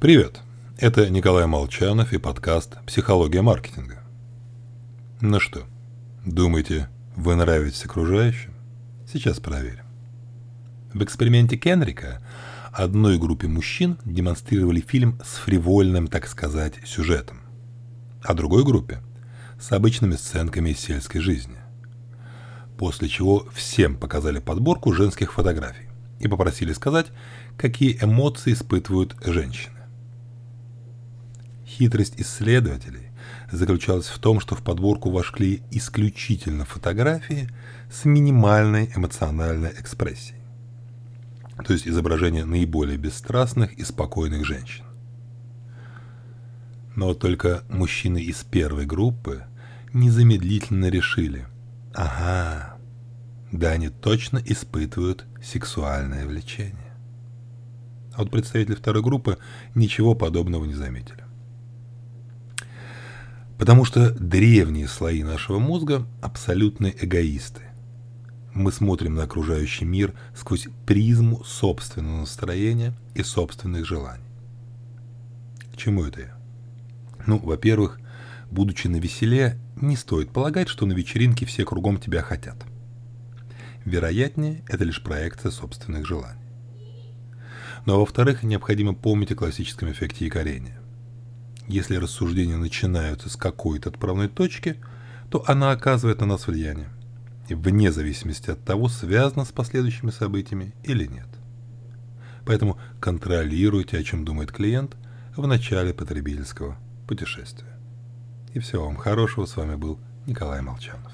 Привет! Это Николай Молчанов и подкаст «Психология маркетинга». Ну что, думаете, вы нравитесь окружающим? Сейчас проверим. В эксперименте Кенрика одной группе мужчин демонстрировали фильм с фривольным, так сказать, сюжетом, а другой группе с обычными сценками из сельской жизни. После чего всем показали подборку женских фотографий и попросили сказать, какие эмоции испытывают женщины. Хитрость исследователей заключалась в том, что в подборку вошли исключительно фотографии с минимальной эмоциональной экспрессией, то есть изображение наиболее бесстрастных и спокойных женщин. Но только мужчины из первой группы незамедлительно решили, ага, да они точно испытывают сексуальное влечение. А вот представители второй группы ничего подобного не заметили. Потому что древние слои нашего мозга абсолютные эгоисты. Мы смотрим на окружающий мир сквозь призму собственного настроения и собственных желаний. К чему это я? Ну, во-первых, будучи на веселе, не стоит полагать, что на вечеринке все кругом тебя хотят. Вероятнее, это лишь проекция собственных желаний. Но, во-вторых, необходимо помнить о классическом эффекте якорения. Если рассуждения начинаются с какой-то отправной точки, то она оказывает на нас влияние, вне зависимости от того, связано с последующими событиями или нет. Поэтому контролируйте, о чем думает клиент в начале потребительского путешествия. И всего вам хорошего. С вами был Николай Молчанов.